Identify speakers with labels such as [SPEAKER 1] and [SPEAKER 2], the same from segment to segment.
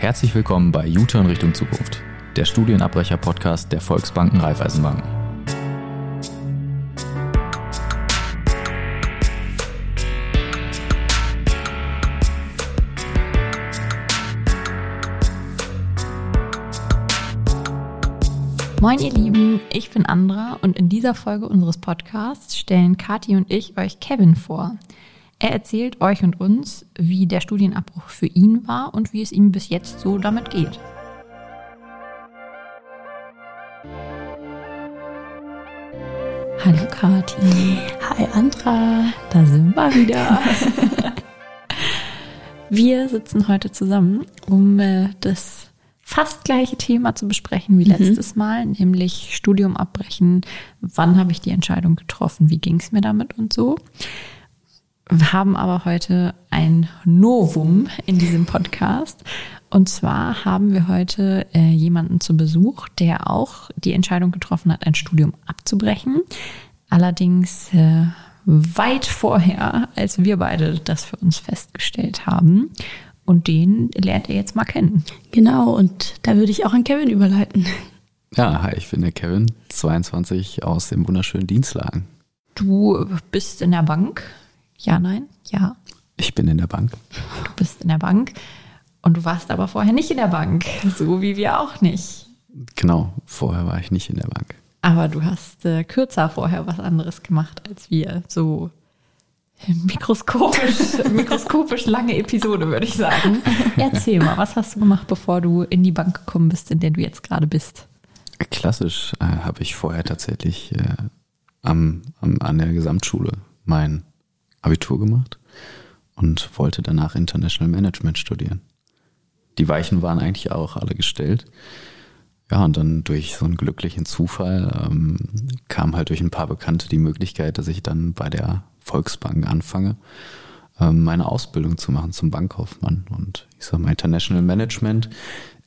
[SPEAKER 1] Herzlich willkommen bei U-Turn Richtung Zukunft, der Studienabbrecher-Podcast der Volksbanken Raiffeisenbanken.
[SPEAKER 2] Moin ihr Lieben, ich bin Andra und in dieser Folge unseres Podcasts stellen Kathi und ich euch Kevin vor. Er erzählt euch und uns, wie der Studienabbruch für ihn war und wie es ihm bis jetzt so damit geht. Hallo Kathi.
[SPEAKER 3] Hi Andra.
[SPEAKER 2] Da sind wir wieder. wir sitzen heute zusammen, um äh, das fast gleiche Thema zu besprechen wie mhm. letztes Mal, nämlich Studium abbrechen. Wann habe ich die Entscheidung getroffen? Wie ging es mir damit und so? Wir haben aber heute ein Novum in diesem Podcast. Und zwar haben wir heute äh, jemanden zu Besuch, der auch die Entscheidung getroffen hat, ein Studium abzubrechen. Allerdings äh, weit vorher, als wir beide das für uns festgestellt haben. Und den lernt er jetzt mal kennen.
[SPEAKER 3] Genau, und da würde ich auch an Kevin überleiten.
[SPEAKER 1] Ja, hi, ich bin der Kevin, 22 aus dem wunderschönen Dienstlagen.
[SPEAKER 2] Du bist in der Bank ja, nein, ja.
[SPEAKER 1] Ich bin in der Bank.
[SPEAKER 2] Du bist in der Bank und du warst aber vorher nicht in der Bank, so wie wir auch nicht.
[SPEAKER 1] Genau, vorher war ich nicht in der Bank.
[SPEAKER 2] Aber du hast äh, kürzer vorher was anderes gemacht als wir. So mikroskopisch, mikroskopisch lange Episode, würde ich sagen. Erzähl mal, was hast du gemacht, bevor du in die Bank gekommen bist, in der du jetzt gerade bist?
[SPEAKER 1] Klassisch äh, habe ich vorher tatsächlich äh, am, am, an der Gesamtschule mein Abitur gemacht und wollte danach International Management studieren. Die Weichen waren eigentlich auch alle gestellt. Ja, und dann durch so einen glücklichen Zufall ähm, kam halt durch ein paar Bekannte die Möglichkeit, dass ich dann bei der Volksbank anfange, ähm, meine Ausbildung zu machen zum Bankkaufmann. Und ich sage mal, International Management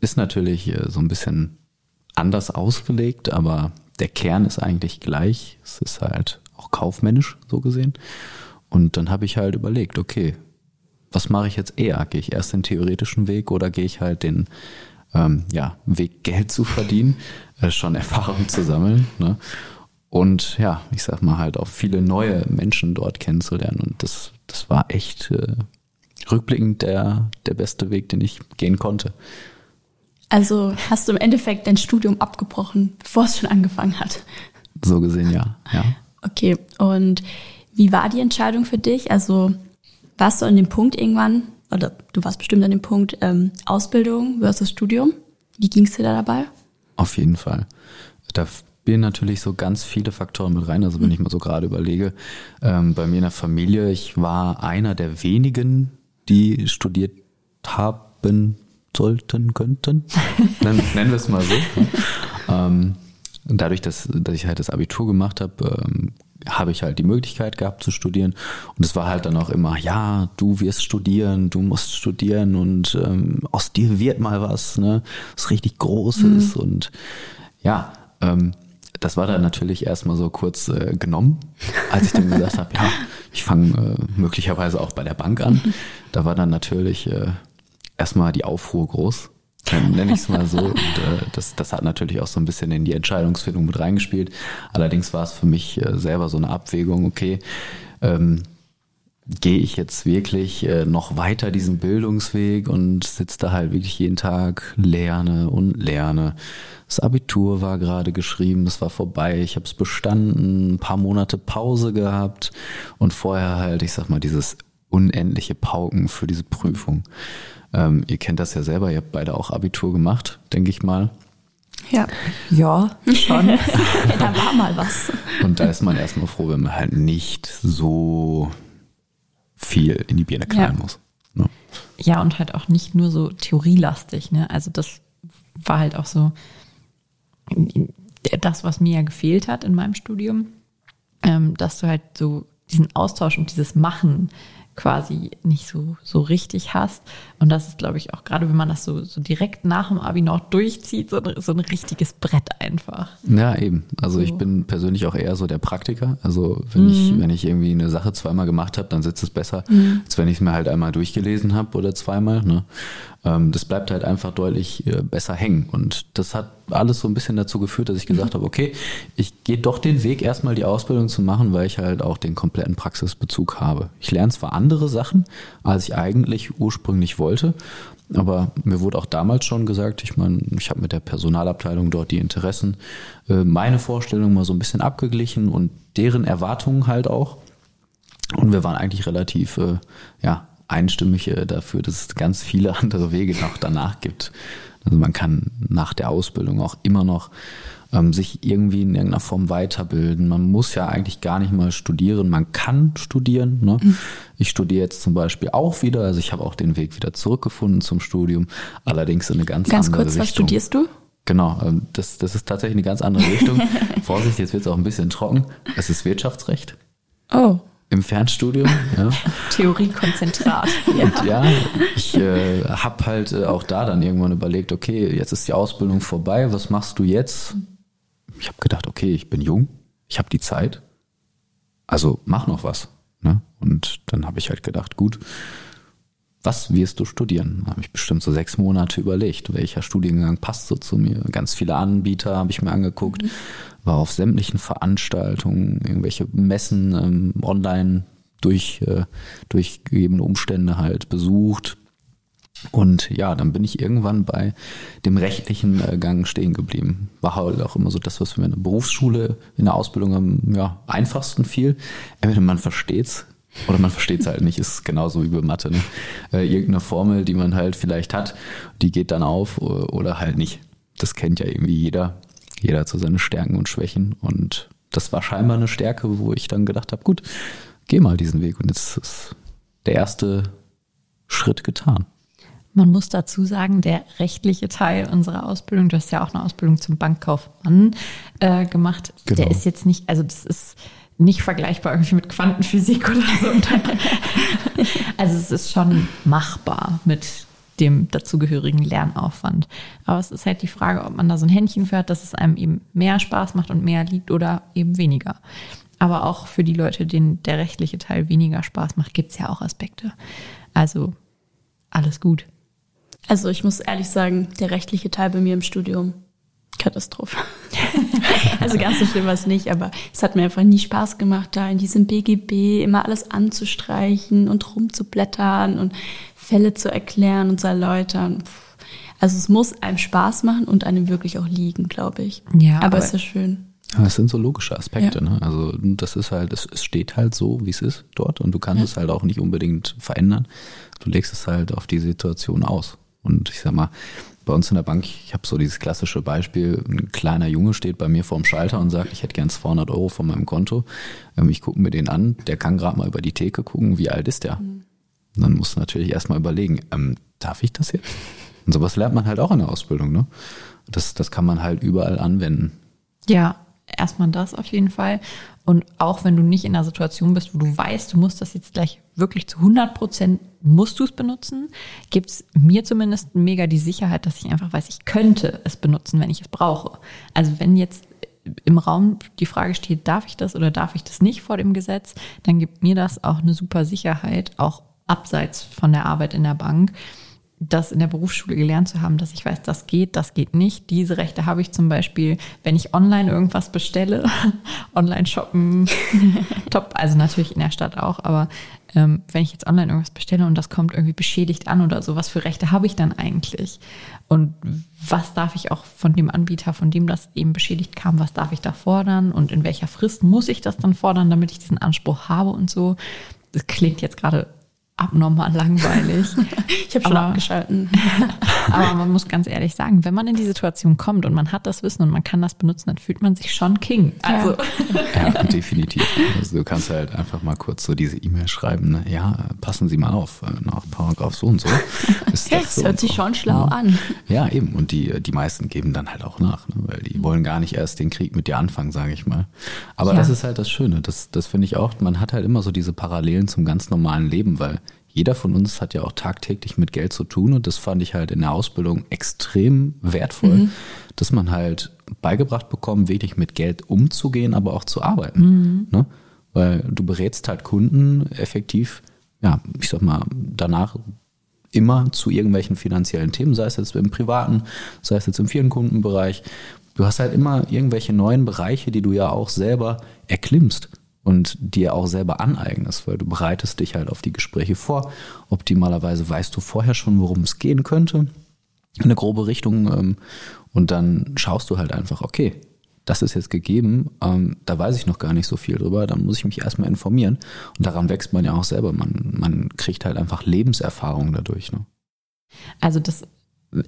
[SPEAKER 1] ist natürlich äh, so ein bisschen anders ausgelegt, aber der Kern ist eigentlich gleich. Es ist halt auch kaufmännisch so gesehen. Und dann habe ich halt überlegt, okay, was mache ich jetzt eher? Gehe ich erst den theoretischen Weg oder gehe ich halt den ähm, ja, Weg, Geld zu verdienen, äh, schon Erfahrung zu sammeln. Ne? Und ja, ich sag mal halt auch viele neue Menschen dort kennenzulernen. Und das, das war echt äh, rückblickend der, der beste Weg, den ich gehen konnte.
[SPEAKER 3] Also hast du im Endeffekt dein Studium abgebrochen, bevor es schon angefangen hat?
[SPEAKER 1] So gesehen, ja. ja.
[SPEAKER 3] Okay, und wie war die Entscheidung für dich? Also warst du an dem Punkt irgendwann, oder du warst bestimmt an dem Punkt ähm, Ausbildung versus Studium? Wie ging es dir da dabei?
[SPEAKER 1] Auf jeden Fall. Da spielen natürlich so ganz viele Faktoren mit rein. Also wenn ich mal so gerade überlege, ähm, bei mir in der Familie, ich war einer der wenigen, die studiert haben sollten, könnten. nennen, nennen wir es mal so. ähm, dadurch, dass, dass ich halt das Abitur gemacht habe, ähm, habe ich halt die Möglichkeit gehabt zu studieren. Und es war halt dann auch immer, ja, du wirst studieren, du musst studieren und ähm, aus dir wird mal was, ne, was richtig Großes. Mhm. Und ja, ähm, das war dann natürlich erstmal so kurz äh, genommen, als ich dann gesagt habe, ja, ich fange äh, möglicherweise auch bei der Bank an. Da war dann natürlich äh, erstmal die Aufruhr groß nenne ich es mal so. Und, äh, das, das hat natürlich auch so ein bisschen in die Entscheidungsfindung mit reingespielt. Allerdings war es für mich äh, selber so eine Abwägung, okay, ähm, gehe ich jetzt wirklich äh, noch weiter diesen Bildungsweg und sitze da halt wirklich jeden Tag, lerne und lerne. Das Abitur war gerade geschrieben, es war vorbei, ich habe es bestanden, ein paar Monate Pause gehabt und vorher halt, ich sag mal, dieses unendliche Pauken für diese Prüfung. Ähm, ihr kennt das ja selber, ihr habt beide auch Abitur gemacht, denke ich mal.
[SPEAKER 2] Ja, ja, schon. ja, da war mal was.
[SPEAKER 1] Und da ist man erstmal froh, wenn man halt nicht so viel in die Birne knallen ja. muss. Ne?
[SPEAKER 2] Ja, und halt auch nicht nur so theorielastig. Ne? Also das war halt auch so das, was mir ja gefehlt hat in meinem Studium, ähm, dass du halt so diesen Austausch und dieses Machen quasi nicht so, so richtig hast. Und das ist, glaube ich, auch gerade, wenn man das so, so direkt nach dem Abi noch durchzieht, so, ein, so ein richtiges Brett einfach.
[SPEAKER 1] Ja, eben. Also so. ich bin persönlich auch eher so der Praktiker. Also wenn mhm. ich, wenn ich irgendwie eine Sache zweimal gemacht habe, dann sitzt es besser, mhm. als wenn ich es mir halt einmal durchgelesen habe oder zweimal. Ne? Ähm, das bleibt halt einfach deutlich äh, besser hängen. Und das hat alles so ein bisschen dazu geführt, dass ich gesagt mhm. habe, okay, ich gehe doch den Weg, erstmal die Ausbildung zu machen, weil ich halt auch den kompletten Praxisbezug habe. Ich lerne zwar andere Sachen, als ich eigentlich ursprünglich wollte, aber mir wurde auch damals schon gesagt, ich meine, ich habe mit der Personalabteilung dort die Interessen, äh, meine Vorstellungen mal so ein bisschen abgeglichen und deren Erwartungen halt auch. Und wir waren eigentlich relativ, äh, ja, einstimmig äh, dafür, dass es ganz viele andere Wege noch danach gibt. Also man kann nach der Ausbildung auch immer noch ähm, sich irgendwie in irgendeiner Form weiterbilden. Man muss ja eigentlich gar nicht mal studieren. Man kann studieren. Ne? Mhm. Ich studiere jetzt zum Beispiel auch wieder. Also ich habe auch den Weg wieder zurückgefunden zum Studium. Allerdings in eine ganz, ganz andere kurz, Richtung. Ganz kurz,
[SPEAKER 2] was studierst du?
[SPEAKER 1] Genau, ähm, das, das ist tatsächlich eine ganz andere Richtung. Vorsicht, jetzt wird es auch ein bisschen trocken. Es ist Wirtschaftsrecht.
[SPEAKER 2] Oh.
[SPEAKER 1] Im Fernstudium. Ja.
[SPEAKER 2] Theoriekonzentrat.
[SPEAKER 1] Und ja, ich äh, habe halt äh, auch da dann irgendwann überlegt, okay, jetzt ist die Ausbildung vorbei, was machst du jetzt? Ich habe gedacht, okay, ich bin jung, ich habe die Zeit, also mach noch was. Ne? Und dann habe ich halt gedacht, gut, was wirst du studieren? Habe ich bestimmt so sechs Monate überlegt, welcher Studiengang passt so zu mir. Ganz viele Anbieter habe ich mir angeguckt, mhm. war auf sämtlichen Veranstaltungen, irgendwelche Messen ähm, online durch äh, durchgegebene Umstände halt besucht. Und ja, dann bin ich irgendwann bei dem rechtlichen äh, Gang stehen geblieben. War halt auch immer so das, was mir in der Berufsschule, in der Ausbildung am ja, einfachsten fiel. Entweder man versteht's oder man versteht es halt nicht, ist genauso wie bei Mathe. Ne? Äh, irgendeine Formel, die man halt vielleicht hat, die geht dann auf oder halt nicht. Das kennt ja irgendwie jeder. Jeder hat so seine Stärken und Schwächen. Und das war scheinbar eine Stärke, wo ich dann gedacht habe, gut, geh mal diesen Weg. Und jetzt ist der erste Schritt getan.
[SPEAKER 2] Man muss dazu sagen, der rechtliche Teil unserer Ausbildung, du hast ja auch eine Ausbildung zum Bankkaufmann äh, gemacht, genau. der ist jetzt nicht, also das ist nicht vergleichbar irgendwie mit Quantenphysik oder so. also es ist schon machbar mit dem dazugehörigen Lernaufwand. Aber es ist halt die Frage, ob man da so ein Händchen für hat, dass es einem eben mehr Spaß macht und mehr liegt oder eben weniger. Aber auch für die Leute, denen der rechtliche Teil weniger Spaß macht, gibt es ja auch Aspekte. Also alles gut.
[SPEAKER 3] Also ich muss ehrlich sagen, der rechtliche Teil bei mir im Studium Katastrophe. also ganz so schlimm war es nicht, aber es hat mir einfach nie Spaß gemacht, da in diesem BGB immer alles anzustreichen und rumzublättern und Fälle zu erklären und zu erläutern. Also es muss einem Spaß machen und einem wirklich auch liegen, glaube ich. Ja, aber, aber es ist schön.
[SPEAKER 1] Das sind so logische Aspekte. Ja. Ne? Also das ist halt, es, steht halt so, wie es ist dort und du kannst ja. es halt auch nicht unbedingt verändern. Du legst es halt auf die Situation aus. Und ich sag mal, bei uns in der Bank, ich habe so dieses klassische Beispiel, ein kleiner Junge steht bei mir vorm Schalter und sagt, ich hätte gern 200 Euro von meinem Konto. Ähm, ich gucke mir den an, der kann gerade mal über die Theke gucken, wie alt ist der? Mhm. Dann musst du natürlich erstmal überlegen, ähm, darf ich das jetzt? Und sowas lernt man halt auch in der Ausbildung, ne? Das, das kann man halt überall anwenden.
[SPEAKER 2] Ja, erstmal das auf jeden Fall. Und auch wenn du nicht in einer Situation bist, wo du weißt, du musst das jetzt gleich wirklich zu 100 Prozent musst du es benutzen, gibt es mir zumindest mega die Sicherheit, dass ich einfach weiß, ich könnte es benutzen, wenn ich es brauche. Also wenn jetzt im Raum die Frage steht, darf ich das oder darf ich das nicht vor dem Gesetz, dann gibt mir das auch eine super Sicherheit, auch abseits von der Arbeit in der Bank, das in der Berufsschule gelernt zu haben, dass ich weiß, das geht, das geht nicht. Diese Rechte habe ich zum Beispiel, wenn ich online irgendwas bestelle, online shoppen, top, also natürlich in der Stadt auch, aber ähm, wenn ich jetzt online irgendwas bestelle und das kommt irgendwie beschädigt an oder so, was für Rechte habe ich dann eigentlich? Und was darf ich auch von dem Anbieter, von dem das eben beschädigt kam, was darf ich da fordern und in welcher Frist muss ich das dann fordern, damit ich diesen Anspruch habe und so? Das klingt jetzt gerade abnormal langweilig.
[SPEAKER 3] Ich habe schon
[SPEAKER 2] Aber-
[SPEAKER 3] abgeschalten.
[SPEAKER 2] Aber man muss ganz ehrlich sagen, wenn man in die Situation kommt und man hat das Wissen und man kann das benutzen, dann fühlt man sich schon King. Also
[SPEAKER 1] Ja, definitiv. Also du kannst halt einfach mal kurz so diese E-Mail schreiben, ne? ja, äh, passen Sie mal auf, äh, nach Paragraph so und so. Ist
[SPEAKER 3] Das
[SPEAKER 1] so
[SPEAKER 3] hört sich
[SPEAKER 1] so.
[SPEAKER 3] schon schlau
[SPEAKER 1] Ja.
[SPEAKER 3] an.
[SPEAKER 1] Ja, eben. Und die, die meisten geben dann halt auch nach, ne? weil die wollen gar nicht erst den Krieg mit dir anfangen, sage ich mal. Aber
[SPEAKER 2] Ja.
[SPEAKER 1] das ist halt das Schöne. Das, das finde ich auch. Man hat halt immer so diese Parallelen zum ganz normalen Leben, weil jeder von uns hat ja auch tagtäglich mit Geld zu tun. Und das fand ich halt in der Ausbildung extrem wertvoll, dass man halt beigebracht bekommt, wirklich mit Geld umzugehen, aber auch zu arbeiten. Ne? Weil du berätst halt Kunden effektiv, ja, ich sag mal, danach immer zu irgendwelchen finanziellen Themen, sei es jetzt im privaten, sei es jetzt im Firmenkundenbereich. Du hast halt immer irgendwelche neuen Bereiche, die du ja auch selber erklimmst und dir auch selber aneignest, weil du bereitest dich halt auf die Gespräche vor. Optimalerweise weißt du vorher schon, worum es gehen könnte, eine grobe Richtung ähm, und dann schaust du halt einfach, okay, das ist jetzt gegeben, ähm, da weiß ich noch gar nicht so viel drüber, dann muss ich mich erstmal informieren und daran wächst man ja auch selber, man, man kriegt halt einfach Lebenserfahrung dadurch. Ne?
[SPEAKER 2] Also das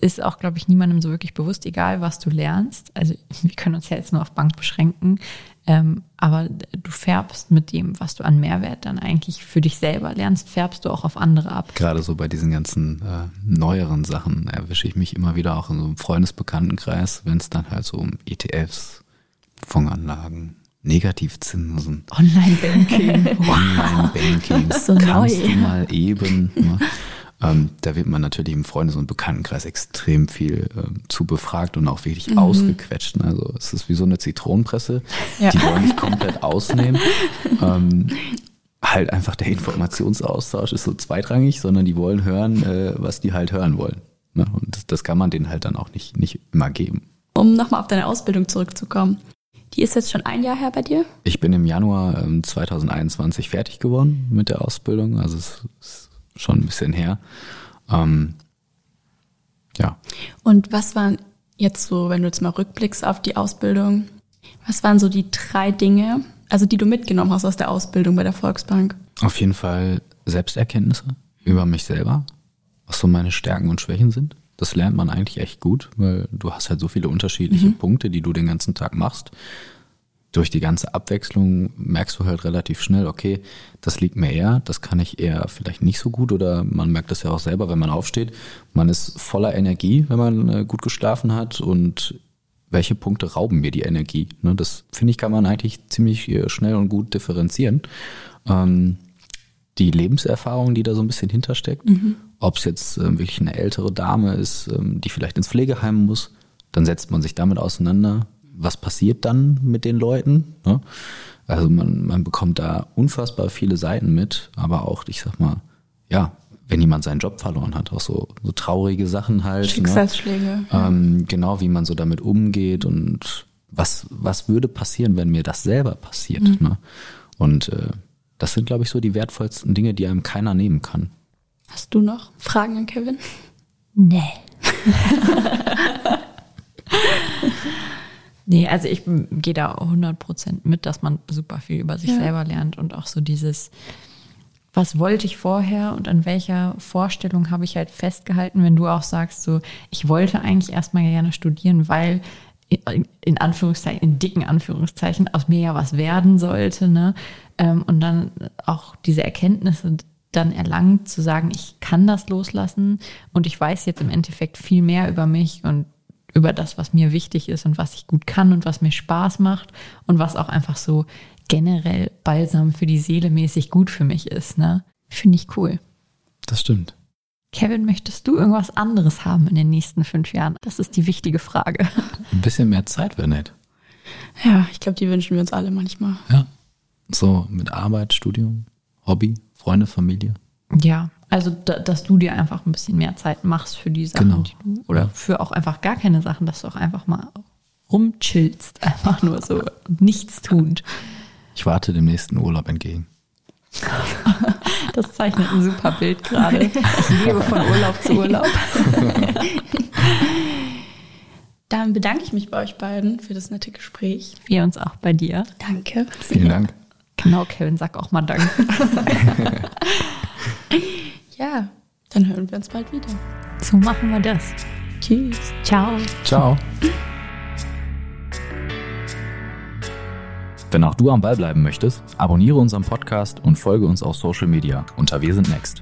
[SPEAKER 2] ist auch, glaube ich, niemandem so wirklich bewusst, egal was du lernst. Also wir können uns ja jetzt nur auf Bank beschränken, ähm, aber du färbst mit dem, was du an Mehrwert dann eigentlich für dich selber lernst, färbst du auch auf andere ab.
[SPEAKER 1] Gerade so bei diesen ganzen äh, neueren Sachen erwische ich mich immer wieder auch in so einem Freundesbekanntenkreis, wenn es dann halt so um ETFs, Fondsanlagen, Negativzinsen,
[SPEAKER 2] Online-Banking.
[SPEAKER 1] Online-Banking,
[SPEAKER 3] So
[SPEAKER 1] kannst
[SPEAKER 3] neu.
[SPEAKER 1] du mal eben. Ne? Ähm, da wird man natürlich im Freundes- und Bekanntenkreis extrem viel ähm, zu befragt und auch wirklich ausgequetscht. ne? Also es ist wie so eine Zitronenpresse.
[SPEAKER 3] Ja.
[SPEAKER 1] Die wollen dich komplett ausnehmen. ähm, halt einfach der Informationsaustausch ist so zweitrangig, sondern die wollen hören, äh, was die halt hören wollen. Ne? Und das, das kann man denen halt dann auch nicht, nicht immer geben.
[SPEAKER 3] Um nochmal auf deine Ausbildung zurückzukommen. Die ist jetzt schon ein Jahr her bei dir?
[SPEAKER 1] Ich bin im Januar ähm, 2021 fertig geworden mit der Ausbildung, also es ist schon ein bisschen her. Ähm, ja,
[SPEAKER 3] Und was waren jetzt so, wenn du jetzt mal rückblickst auf die Ausbildung, was waren so die drei Dinge, also die du mitgenommen hast aus der Ausbildung bei der Volksbank?
[SPEAKER 1] auf jeden Fall Selbsterkenntnisse über mich selber, was so meine Stärken und Schwächen sind. Das lernt man eigentlich echt gut, weil du hast halt so viele unterschiedliche Punkte, die du den ganzen Tag machst. Durch die ganze Abwechslung merkst du halt relativ schnell, okay, das liegt mir eher, das kann ich eher vielleicht nicht so gut oder man merkt das ja auch selber, wenn man aufsteht. Man ist voller Energie, wenn man äh, gut geschlafen hat und welche Punkte rauben mir die Energie. Ne, das finde ich, kann man eigentlich ziemlich äh, schnell und gut differenzieren. Ähm, die Lebenserfahrung, die da so ein bisschen hintersteckt, ob es jetzt ähm, wirklich eine ältere Dame ist, ähm, die vielleicht ins Pflegeheim muss, dann setzt man sich damit auseinander. Was passiert dann mit den Leuten? Ne? Also man, man bekommt da unfassbar viele Seiten mit, aber auch, ich sag mal, ja, wenn jemand seinen Job verloren hat, auch so, so traurige Sachen halt. Ne?
[SPEAKER 3] Schicksalsschläge.
[SPEAKER 1] Ähm, genau, wie man so damit umgeht und was, was würde passieren, wenn mir das selber passiert. Ne? Und äh, das sind, glaube ich, so die wertvollsten Dinge, die einem keiner nehmen kann.
[SPEAKER 3] Hast du noch Fragen an Kevin?
[SPEAKER 2] Nee. nee, also ich gehe da 100% mit, dass man super viel über sich
[SPEAKER 3] Ja.
[SPEAKER 2] selber lernt und auch so dieses, was wollte ich vorher und an welcher Vorstellung habe ich halt festgehalten, wenn du auch sagst, so, ich wollte eigentlich erstmal gerne studieren, weil in, Anführungszeichen, in dicken Anführungszeichen, aus mir ja was werden sollte, ne? Ähm, Und dann auch diese Erkenntnisse dann erlangt, zu sagen, ich kann das loslassen und ich weiß jetzt im Endeffekt viel mehr über mich und über das, was mir wichtig ist und was ich gut kann und was mir Spaß macht und was auch einfach so generell balsam für die Seele mäßig gut für mich ist, ne? Finde ich cool.
[SPEAKER 1] Das stimmt.
[SPEAKER 2] Kevin, möchtest du irgendwas anderes haben in den nächsten fünf Jahren? Das ist die wichtige Frage.
[SPEAKER 1] Ein bisschen mehr Zeit wäre nett.
[SPEAKER 3] Ja, ich glaube, die wünschen wir uns alle manchmal.
[SPEAKER 1] Ja. So mit Arbeit, Studium, Hobby, Freunde, Familie.
[SPEAKER 2] Ja, also da, dass du dir einfach ein bisschen mehr Zeit machst für die Sachen,
[SPEAKER 1] Genau.
[SPEAKER 2] die du, oder für auch einfach gar keine Sachen, dass du auch einfach mal rumchillst, einfach nur so nichts tun.
[SPEAKER 1] Ich warte dem nächsten Urlaub entgegen.
[SPEAKER 2] Das zeichnet ein super Bild gerade. Ich lebe von Urlaub zu Urlaub.
[SPEAKER 3] Dann bedanke ich mich bei euch beiden für das nette Gespräch.
[SPEAKER 2] Wir uns auch bei dir.
[SPEAKER 3] Danke.
[SPEAKER 1] Vielen Dank.
[SPEAKER 2] Genau, Kevin, sag auch mal Danke.
[SPEAKER 3] Ja, dann hören wir uns bald wieder.
[SPEAKER 2] So machen wir das.
[SPEAKER 3] Tschüss.
[SPEAKER 2] Ciao.
[SPEAKER 1] Ciao. Wenn auch du am Ball bleiben möchtest, abonniere unseren Podcast und folge uns auf Social Media unter Wir sind Next.